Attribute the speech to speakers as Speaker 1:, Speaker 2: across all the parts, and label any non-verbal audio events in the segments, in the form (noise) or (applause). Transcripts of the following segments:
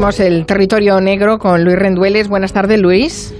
Speaker 1: Abrimos el territorio negro con Luis Rendueles. Buenas tardes, Luis.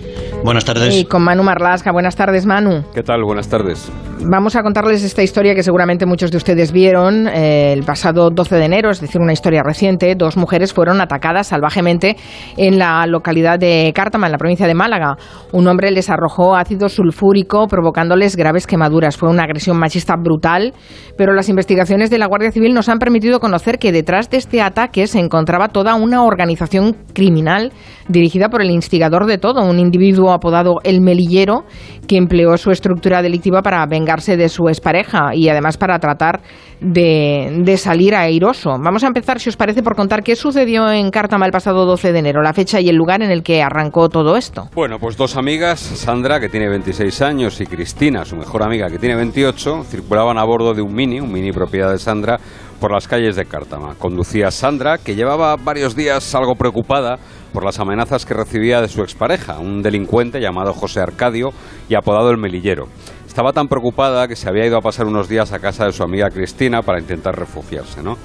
Speaker 2: Buenas tardes.
Speaker 1: Y con Manu Marlasca. Buenas tardes, Manu.
Speaker 3: ¿Qué tal? Buenas tardes.
Speaker 1: Vamos a contarles esta historia que seguramente muchos de ustedes vieron eh, el pasado 12 de enero, es decir, una historia reciente. Dos mujeres fueron atacadas salvajemente en la localidad de Cártama, en la provincia de Málaga. Un hombre les arrojó ácido sulfúrico provocándoles graves quemaduras. Fue una agresión machista brutal, pero las investigaciones de la Guardia Civil nos han permitido conocer que detrás de este ataque se encontraba toda una organización criminal dirigida por el instigador de todo, un individuo apodado El Melillero, que empleó su estructura delictiva para vengarse de su expareja y además para tratar de, de, salir airoso. Vamos a empezar, si os parece, por contar qué sucedió en Cártama el pasado 12 de enero, la fecha y el lugar en el que arrancó todo esto.
Speaker 3: Bueno, pues dos amigas, Sandra, que tiene 26 años, y Cristina, su mejor amiga, que tiene 28, circulaban a bordo de un mini, un mini propiedad de Sandra, por las calles de Cártama. Conducía Sandra, que llevaba varios días algo preocupada por las amenazas que recibía de su expareja, un delincuente llamado José Arcadio y apodado el Melillero. Estaba tan preocupada que se había ido a pasar unos días a casa de su amiga Cristina para intentar refugiarse, ¿no?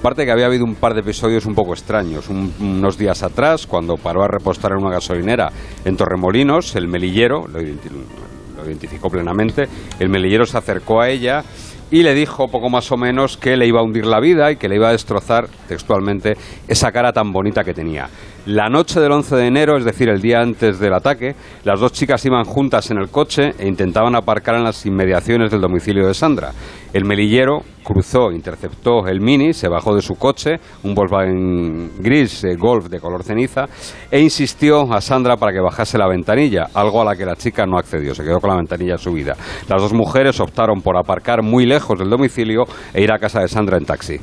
Speaker 3: Aparte que había habido un par de episodios un poco extraños. unos días atrás, cuando paró a repostar en una gasolinera en Torremolinos, el melillero, lo, lo identificó plenamente, el melillero se acercó a ella y le dijo poco más o menos que le iba a hundir la vida y que le iba a destrozar textualmente esa cara tan bonita que tenía. La noche del 11 de enero, es decir, el día antes del ataque, las dos chicas iban juntas en el coche e intentaban aparcar en las inmediaciones del domicilio de Sandra. El melillero cruzó, interceptó el Mini, se bajó de su coche, un Volkswagen gris eh, Golf de color ceniza, e insistió a Sandra para que bajase la ventanilla, algo a la que la chica no accedió, se quedó con la ventanilla subida. Las dos mujeres optaron por aparcar muy lejos del domicilio e ir a casa de Sandra en taxi.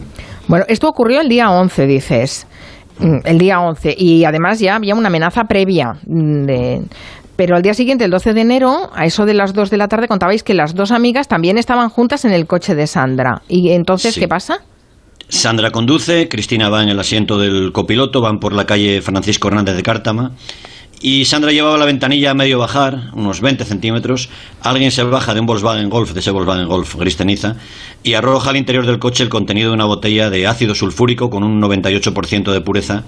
Speaker 1: Bueno, esto ocurrió el día 11, dices. Mm, el día 11. Y además ya había una amenaza previa mm, de, pero al día siguiente, el 12 de enero, a eso de las 2 de la tarde, contabais que las dos amigas también estaban juntas en el coche de Sandra. ¿Y entonces qué pasa?
Speaker 2: Sandra conduce, Cristina va en el asiento del copiloto, van por la calle Francisco Hernández de Cártama. Y Sandra llevaba la ventanilla a medio bajar, unos 20 centímetros. Alguien se baja de un Volkswagen Golf, de ese Volkswagen Golf gris ceniza, y arroja al interior del coche el contenido de una botella de ácido sulfúrico con un 98% de pureza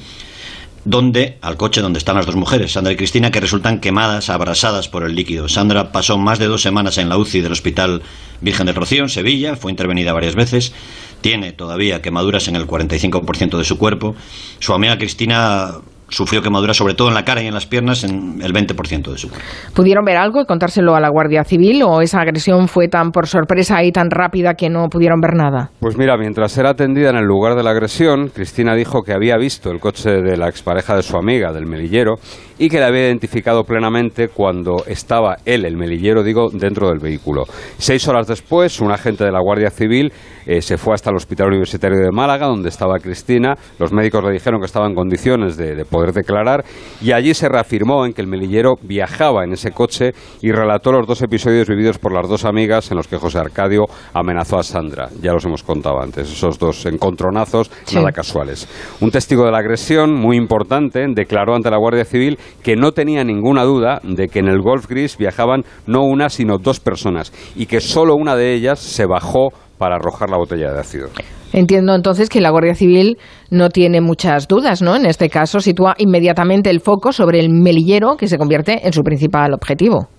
Speaker 2: donde, al coche donde están las dos mujeres, Sandra y Cristina, que resultan quemadas, abrasadas por el líquido. Sandra pasó más de dos semanas en la UCI del Hospital Virgen del Rocío, en Sevilla, fue intervenida varias veces, tiene todavía quemaduras en el 45% de su cuerpo. Su amiga Cristina sufrió quemaduras sobre todo en la cara y en las piernas en el 20% de su cuerpo.
Speaker 1: ¿Pudieron ver algo y contárselo a la Guardia Civil o esa agresión fue tan por sorpresa y tan rápida que no pudieron ver nada?
Speaker 3: Pues mira, mientras era atendida en el lugar de la agresión, Cristina dijo que había visto el coche de la expareja de su amiga, del melillero, y que la había identificado plenamente cuando estaba él, el melillero, digo, dentro del vehículo. Seis horas después, un agente de la Guardia Civil eh, se fue hasta el Hospital Universitario de Málaga, donde estaba Cristina. Los médicos le dijeron que estaba en condiciones de, poder declarar y allí se reafirmó en que el melillero viajaba en ese coche y relató los dos episodios vividos por las dos amigas en los que José Arcadio amenazó a Sandra. Ya los hemos contado antes, esos dos encontronazos nada casuales. Un testigo de la agresión muy importante declaró ante la Guardia Civil que no tenía ninguna duda de que en el Golf Gris viajaban no una, sino dos personas y que solo una de ellas se bajó para arrojar la botella de ácido.
Speaker 1: Entiendo entonces que la Guardia Civil no tiene muchas dudas, ¿no? En este caso sitúa inmediatamente el foco sobre el melillero que se convierte en su principal objetivo.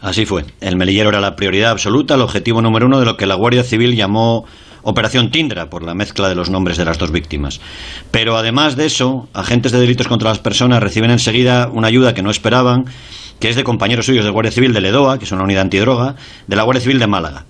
Speaker 2: Así fue. El melillero era la prioridad absoluta, el objetivo número uno de lo que la Guardia Civil llamó Operación Tindra, por la mezcla de los nombres de las dos víctimas. Pero además de eso, agentes de delitos contra las personas reciben enseguida una ayuda que no esperaban, que es de compañeros suyos de Guardia Civil de Ledoa, que es una unidad antidroga, de la Guardia Civil de Málaga.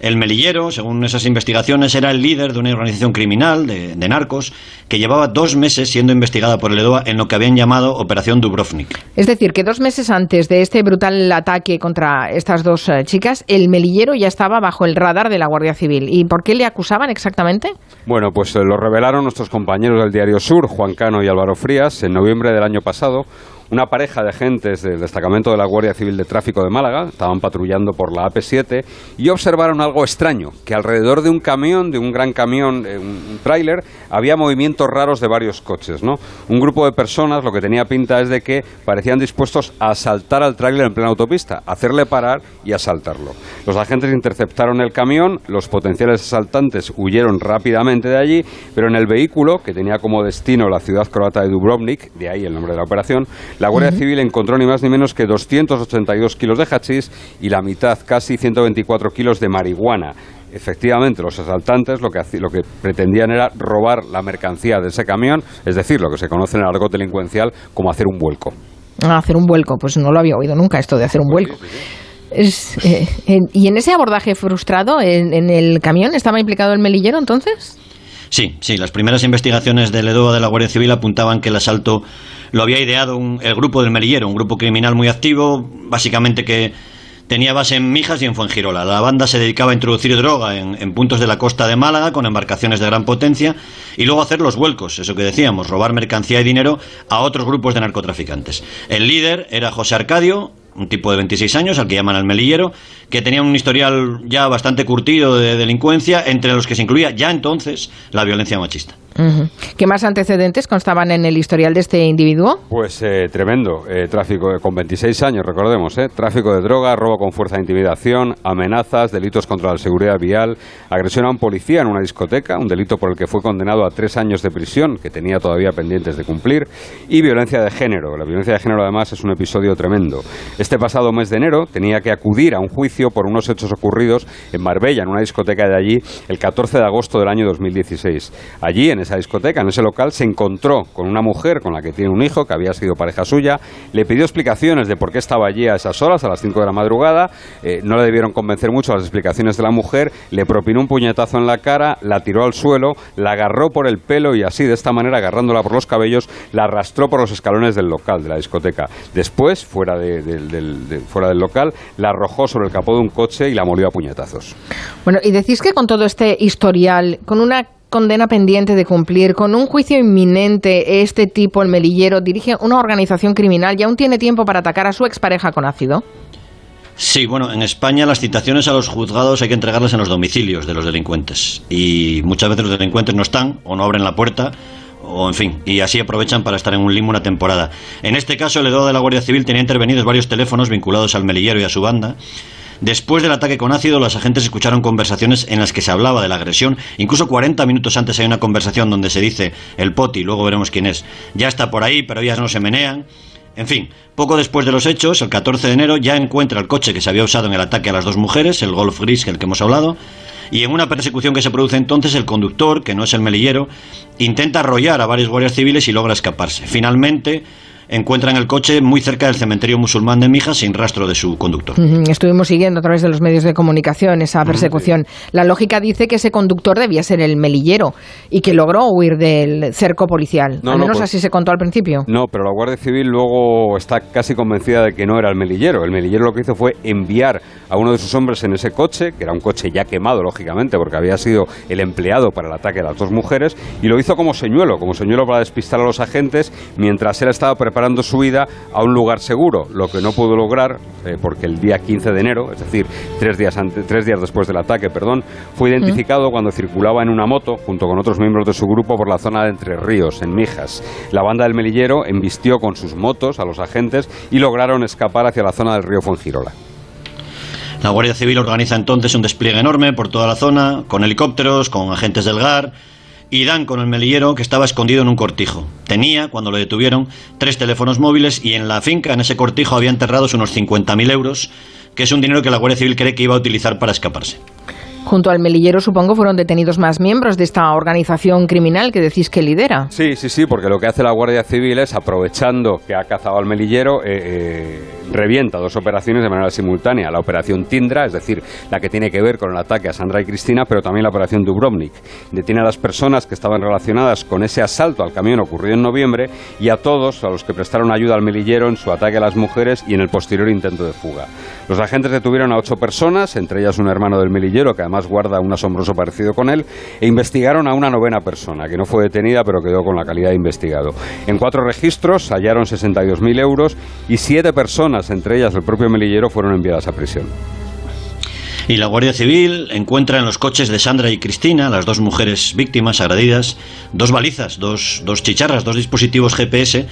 Speaker 2: El melillero, según esas investigaciones, era el líder de una organización criminal de, narcos que llevaba dos meses siendo investigada por el EDOA en lo que habían llamado Operación Dubrovnik.
Speaker 1: Es decir, que dos meses antes de este brutal ataque contra estas dos eh, chicas, el melillero ya estaba bajo el radar de la Guardia Civil. ¿Y por qué le acusaban exactamente?
Speaker 3: Bueno, pues eh, lo revelaron nuestros compañeros del Diario Sur, Juan Cano y Álvaro Frías, en noviembre del año pasado una pareja de agentes del destacamento de la Guardia Civil de Tráfico de Málaga, estaban patrullando por la AP7 y observaron algo extraño, que alrededor de un camión, de un gran camión, un tráiler, había movimientos raros de varios coches, ¿no? Un grupo de personas lo que tenía pinta es de que parecían dispuestos a asaltar al tráiler en plena autopista, hacerle parar y asaltarlo. Los agentes interceptaron el camión, los potenciales asaltantes huyeron rápidamente de allí, pero en el vehículo, que tenía como destino la ciudad croata de Dubrovnik, de ahí el nombre de la operación, la Guardia Civil encontró ni más ni menos que 282 kilos de hachís y la mitad, casi 124 kilos de marihuana. Efectivamente, los asaltantes lo que, lo que pretendían era robar la mercancía de ese camión, es decir, lo que se conoce en el argot delincuencial como hacer un vuelco.
Speaker 1: Ah, hacer un vuelco, pues no lo había oído nunca esto de hacer un vuelco. Eh, ¿Y en ese abordaje frustrado en, el camión estaba implicado el melillero entonces?
Speaker 2: Sí, sí, las primeras investigaciones del EDOA de la Guardia Civil apuntaban que el asalto lo había ideado el grupo del melillero, un grupo criminal muy activo, básicamente que tenía base en Mijas y en Fuengirola. La banda se dedicaba a introducir droga en, puntos de la costa de Málaga con embarcaciones de gran potencia y luego hacer los vuelcos, eso que decíamos, robar mercancía y dinero a otros grupos de narcotraficantes. El líder era José Arcadio, un tipo de 26 años, al que llaman al melillero, que tenía un historial ya bastante curtido de delincuencia, entre los que se incluía ya entonces la violencia machista.
Speaker 1: ¿Qué más antecedentes constaban en el historial de este individuo?
Speaker 3: Pues eh, tremendo. Eh, tráfico con 26 años, recordemos. Eh, tráfico de droga, robo con fuerza de intimidación, amenazas, delitos contra la seguridad vial, agresión a un policía en una discoteca, un delito por el que fue condenado a tres años de prisión, que tenía todavía pendientes de cumplir, y violencia de género. La violencia de género, además, es un episodio tremendo. Este pasado mes de enero tenía que acudir a un juicio por unos hechos ocurridos en Marbella, en una discoteca de allí, el 14 de agosto del año 2016. Allí, en esa discoteca, en ese local, se encontró con una mujer con la que tiene un hijo, que había sido pareja suya, le pidió explicaciones de por qué estaba allí a esas horas, a las 5 de la madrugada, eh, no le debieron convencer mucho las explicaciones de la mujer, le propinó un puñetazo en la cara, la tiró al suelo, la agarró por el pelo y así, de esta manera, agarrándola por los cabellos, la arrastró por los escalones del local, de la discoteca. Después, fuera, fuera del local, la arrojó sobre el capó de un coche y la molió a puñetazos.
Speaker 1: Bueno, y decís que con todo este historial, con una condena pendiente de cumplir, con un juicio inminente, este tipo, el melillero, dirige una organización criminal y aún tiene tiempo para atacar a su expareja con ácido.
Speaker 2: Sí, bueno, en España las citaciones a los juzgados hay que entregarlas en los domicilios de los delincuentes. Y muchas veces los delincuentes no están o no abren la puerta o en fin, y así aprovechan para estar en un limo una temporada. En este caso, el Edo de la Guardia Civil tenía intervenidos varios teléfonos vinculados al melillero y a su banda, Después del ataque con ácido, los agentes escucharon conversaciones en las que se hablaba de la agresión. Incluso 40 minutos antes hay una conversación donde se dice el poti, luego veremos quién es. Ya está por ahí, pero ellas no se menean. En fin, poco después de los hechos, el 14 de enero, ya encuentra el coche que se había usado en el ataque a las dos mujeres, el Golf Gris, el que hemos hablado, y en una persecución que se produce entonces, el conductor, que no es el melillero, intenta arrollar a varios guardias civiles y logra escaparse. Finalmente, encuentran el coche muy cerca del cementerio musulmán de Mijas sin rastro de su conductor.
Speaker 1: Estuvimos siguiendo a través de los medios de comunicación esa persecución. La lógica dice que ese conductor debía ser el melillero y que logró huir del cerco policial. al menos pues así se contó al principio.
Speaker 3: No, pero la Guardia Civil luego está casi convencida de que no era el melillero. El melillero lo que hizo fue enviar a uno de sus hombres en ese coche, que era un coche ya quemado, lógicamente, porque había sido el empleado para el ataque a las dos mujeres, y lo hizo como señuelo, como señuelo para despistar a los agentes mientras él estaba preparando preparando su vida a un lugar seguro, lo que no pudo lograr eh, porque el día 15 de enero, es decir, tres días, tres días después del ataque, perdón, fue identificado cuando circulaba en una moto junto con otros miembros de su grupo por la zona de Entre Ríos, en Mijas. La banda del Melillero embistió con sus motos a los agentes y lograron escapar hacia la zona del río Fuengirola.
Speaker 2: La Guardia Civil organiza entonces un despliegue enorme por toda la zona, con helicópteros, con agentes del GAR, y dan con el melillero que estaba escondido en un cortijo. Tenía, cuando lo detuvieron, tres teléfonos móviles y en la finca, en ese cortijo, había enterrados unos 50.000 euros, que es un dinero que la Guardia Civil cree que iba a utilizar para escaparse.
Speaker 1: Junto al melillero, supongo, fueron detenidos más miembros de esta organización criminal que decís que lidera.
Speaker 3: Sí, sí, sí, porque lo que hace la Guardia Civil es, aprovechando que ha cazado al melillero, eh, eh revienta dos operaciones de manera simultánea. La operación Tindra, es decir, la que tiene que ver con el ataque a Sandra y Cristina, pero también la operación Dubrovnik. Detiene a las personas que estaban relacionadas con ese asalto al camión ocurrido en noviembre y a todos a los que prestaron ayuda al melillero en su ataque a las mujeres y en el posterior intento de fuga. Los agentes detuvieron a ocho personas, entre ellas un hermano del melillero que además guarda un asombroso parecido con él, e investigaron a una novena persona que no fue detenida pero quedó con la calidad de investigado. En cuatro registros hallaron 62.000 euros y siete personas, entre ellas el propio melillero, fueron enviadas a prisión.
Speaker 2: Y la Guardia Civil encuentra en los coches de Sandra y Cristina, las dos mujeres víctimas agredidas, dos balizas, dos, dos chicharras, dos dispositivos GPS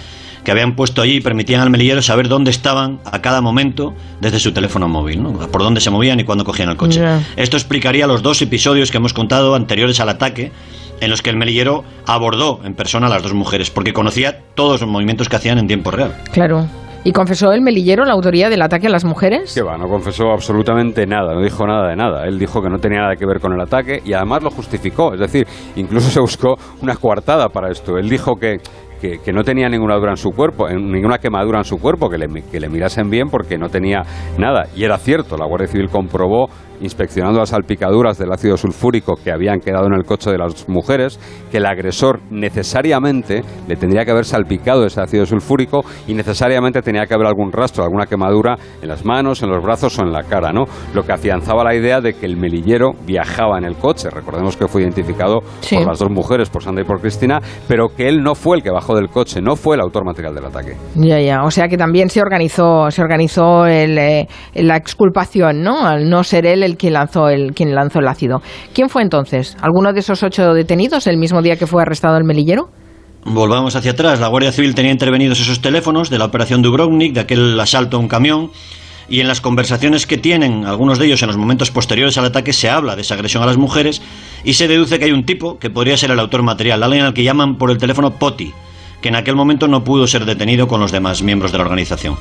Speaker 2: que habían puesto allí y permitían al melillero saber dónde estaban a cada momento desde su teléfono móvil, ¿no? por dónde se movían y cuándo cogían el coche. Esto explicaría los dos episodios que hemos contado anteriores al ataque, en los que el melillero abordó en persona a las dos mujeres, porque conocía todos los movimientos que hacían en tiempo real.
Speaker 1: Claro. ¿Y confesó el melillero la autoría del ataque a las mujeres?
Speaker 3: Que va, no confesó absolutamente nada, no dijo nada de nada. Él dijo que no tenía nada que ver con el ataque y además lo justificó. Es decir, incluso se buscó una coartada para esto. Él dijo que que, no tenía ninguna dura en su cuerpo, ninguna quemadura en su cuerpo, que le, que le mirasen bien porque no tenía nada. Y era cierto, la Guardia Civil comprobó inspeccionando las salpicaduras del ácido sulfúrico que habían quedado en el coche de las mujeres, que el agresor necesariamente le tendría que haber salpicado ese ácido sulfúrico y necesariamente tenía que haber algún rastro, alguna quemadura en las manos, en los brazos o en la cara, ¿no? Lo que afianzaba la idea de que el melillero viajaba en el coche. Recordemos que fue identificado por las dos mujeres, por Sandra y por Cristina, pero que él no fue el que bajó del coche, no fue el autor material del ataque.
Speaker 1: Ya, ya. O sea que también se organizó, se organizó eh, la exculpación, ¿no? Al no ser él el quien lanzó el, quien lanzó el ácido. ¿Quién fue entonces? ¿Alguno de esos ocho detenidos el mismo día que fue arrestado el melillero?
Speaker 2: Volvamos hacia atrás. La Guardia Civil tenía intervenidos esos teléfonos de la operación Dubrovnik, de aquel asalto a un camión. Y en las conversaciones que tienen, algunos de ellos en los momentos posteriores al ataque, se habla de esa agresión a las mujeres y se deduce que hay un tipo que podría ser el autor material, alguien al que llaman por el teléfono Poti, que en aquel momento no pudo ser detenido con los demás miembros de la organización.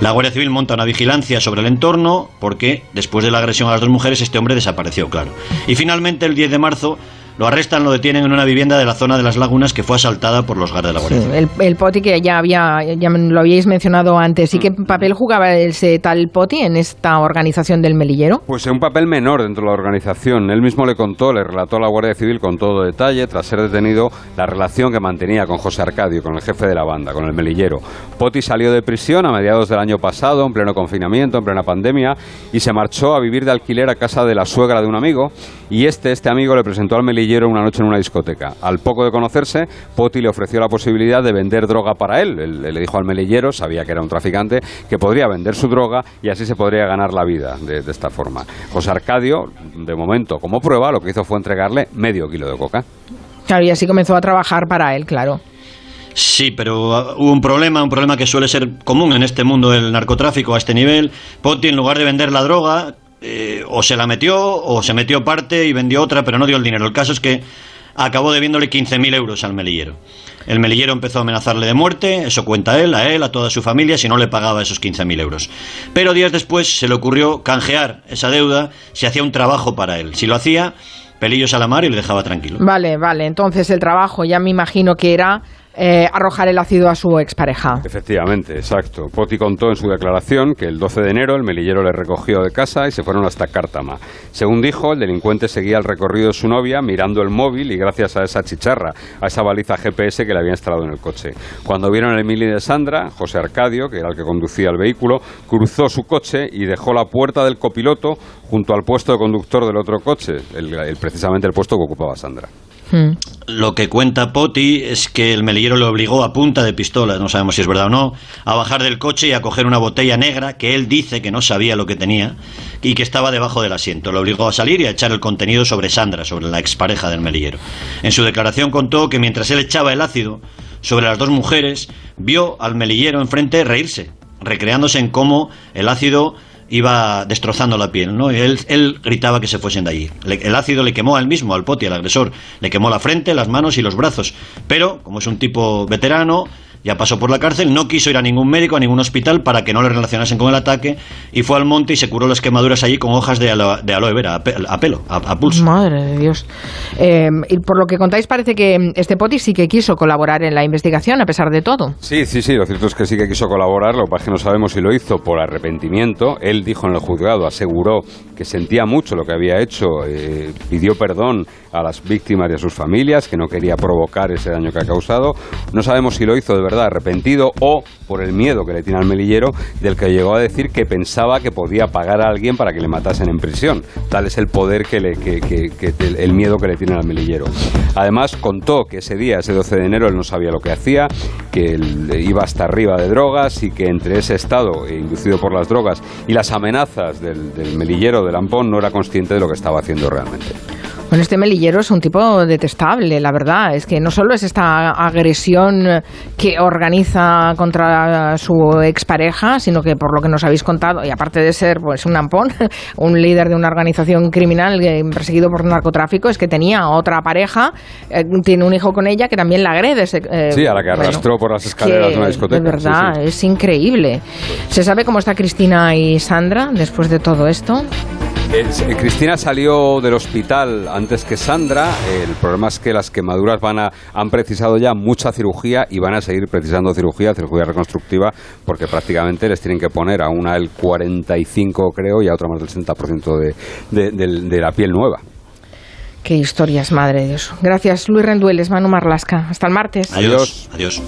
Speaker 2: La Guardia Civil monta una vigilancia sobre el entorno porque después de la agresión a las dos mujeres este hombre desapareció, claro. Y finalmente el 10 de marzo lo arrestan, lo detienen en una vivienda de la zona de las lagunas que fue asaltada por los guardias de la Guardia
Speaker 1: el, el, Poti que ya había, ya lo habíais mencionado antes. ¿Y qué mm. papel jugaba ese tal Poti en esta organización del melillero?
Speaker 3: Pues un papel menor dentro de la organización. Él mismo le contó, le relató a la Guardia Civil con todo detalle, tras ser detenido, la relación que mantenía con José Arcadio, con el jefe de la banda, con el melillero. Poti salió de prisión a mediados del año pasado, en pleno confinamiento, en plena pandemia, y se marchó a vivir de alquiler a casa de la suegra de un amigo. Y este, este amigo le presentó al melillero una noche en una discoteca. Al poco de conocerse, Poti le ofreció la posibilidad de vender droga para él. le dijo al melillero, sabía que era un traficante, que podría vender su droga y así se podría ganar la vida de, de esta forma. José Arcadio, de momento, como prueba, lo que hizo fue entregarle medio kilo de coca.
Speaker 1: Claro, y así comenzó a trabajar para él, claro.
Speaker 2: Sí, pero uh, hubo un problema, un problema que suele ser común en este mundo del narcotráfico a este nivel. Poti, en lugar de vender la droga, eh, o se la metió o se metió parte y vendió otra, pero no dio el dinero. El caso es que acabó debiéndole 15.000 euros al melillero. El melillero empezó a amenazarle de muerte, eso cuenta él, a él, a toda su familia, si no le pagaba esos 15.000 euros. Pero días después se le ocurrió canjear esa deuda si hacía un trabajo para él. Si lo hacía, pelillos a la mar y le dejaba tranquilo.
Speaker 1: Vale, vale. Entonces el trabajo ya me imagino que era eh, arrojar el ácido a su expareja.
Speaker 3: Efectivamente, exacto. Poti contó en su declaración que el 12 de enero el melillero le recogió de casa y se fueron hasta Cártama. Según dijo, el delincuente seguía el recorrido de su novia mirando el móvil y gracias a esa chicharra, a esa baliza GPS que le había instalado en el coche. Cuando vieron el mili de Sandra, José Arcadio, que era el que conducía el vehículo, cruzó su coche y dejó la puerta del copiloto junto al puesto de conductor del otro coche, precisamente el puesto que ocupaba Sandra.
Speaker 2: Hmm. Lo que cuenta Poti es que el melillero le obligó a punta de pistola, no sabemos si es verdad o no, a bajar del coche y a coger una botella negra que él dice que no sabía lo que tenía y que estaba debajo del asiento. Lo obligó a salir y a echar el contenido sobre Sandra, sobre la expareja del melillero. En su declaración contó que mientras él echaba el ácido sobre las dos mujeres, vio al melillero enfrente reírse, recreándose en cómo el ácido iba destrozando la piel, ¿no? Y él, él gritaba que se fuesen de allí. el ácido le quemó a él mismo, al poti, al agresor. Le quemó la frente, las manos y los brazos. Pero, como es un tipo veterano, ya pasó por la cárcel, no quiso ir a ningún médico, a ningún hospital para que no le relacionasen con el ataque y fue al monte y se curó las quemaduras allí con hojas de aloe, de aloe vera, a, pelo, a, pulso.
Speaker 1: Madre de Dios. Eh, y por lo que contáis parece que este Poti sí que quiso colaborar en la investigación a pesar de todo.
Speaker 3: Sí, sí, sí, lo cierto es que sí que quiso colaborar, lo que pasa es que no sabemos si lo hizo por arrepentimiento. Él dijo en el juzgado, aseguró que sentía mucho lo que había hecho, eh, pidió perdón a las víctimas y a sus familias, que no quería provocar ese daño que ha causado. No sabemos si lo hizo de verdad arrepentido o por el miedo que le tiene al melillero, del que llegó a decir que pensaba que podía pagar a alguien para que le matasen en prisión. Tal es el poder que, le, que, el miedo que le tiene al melillero. Además, contó que ese día, ese 12 de enero, él no sabía lo que hacía, que iba hasta arriba de drogas y que entre ese estado, eh, inducido por las drogas, y las amenazas del, del melillero de Lampón, no era consciente de lo que estaba haciendo realmente.
Speaker 1: Bueno, este melillero es un tipo detestable, la verdad. Es que no solo es esta agresión que organiza contra su expareja, sino que por lo que nos habéis contado, y aparte de ser pues un ampón, (laughs) un líder de una organización criminal perseguido por narcotráfico, es que tenía otra pareja, eh, tiene un hijo con ella que también la agrede.
Speaker 3: Eh, sí, a la que arrastró por las escaleras de una discoteca.
Speaker 1: De verdad, es increíble. ¿Se sabe cómo está Cristina y Sandra después de todo esto?
Speaker 3: Eh, Cristina salió del hospital antes que Sandra. El problema es que las quemaduras van a, han precisado ya mucha cirugía y van a seguir precisando cirugía, cirugía reconstructiva, porque prácticamente les tienen que poner a una el 45, creo, y a otra más del 60% de, de, la piel nueva.
Speaker 1: Qué historias, madre de Dios. Gracias, Luis Rendueles, Manu Marlasca. Hasta el martes.
Speaker 2: Adiós. Adiós.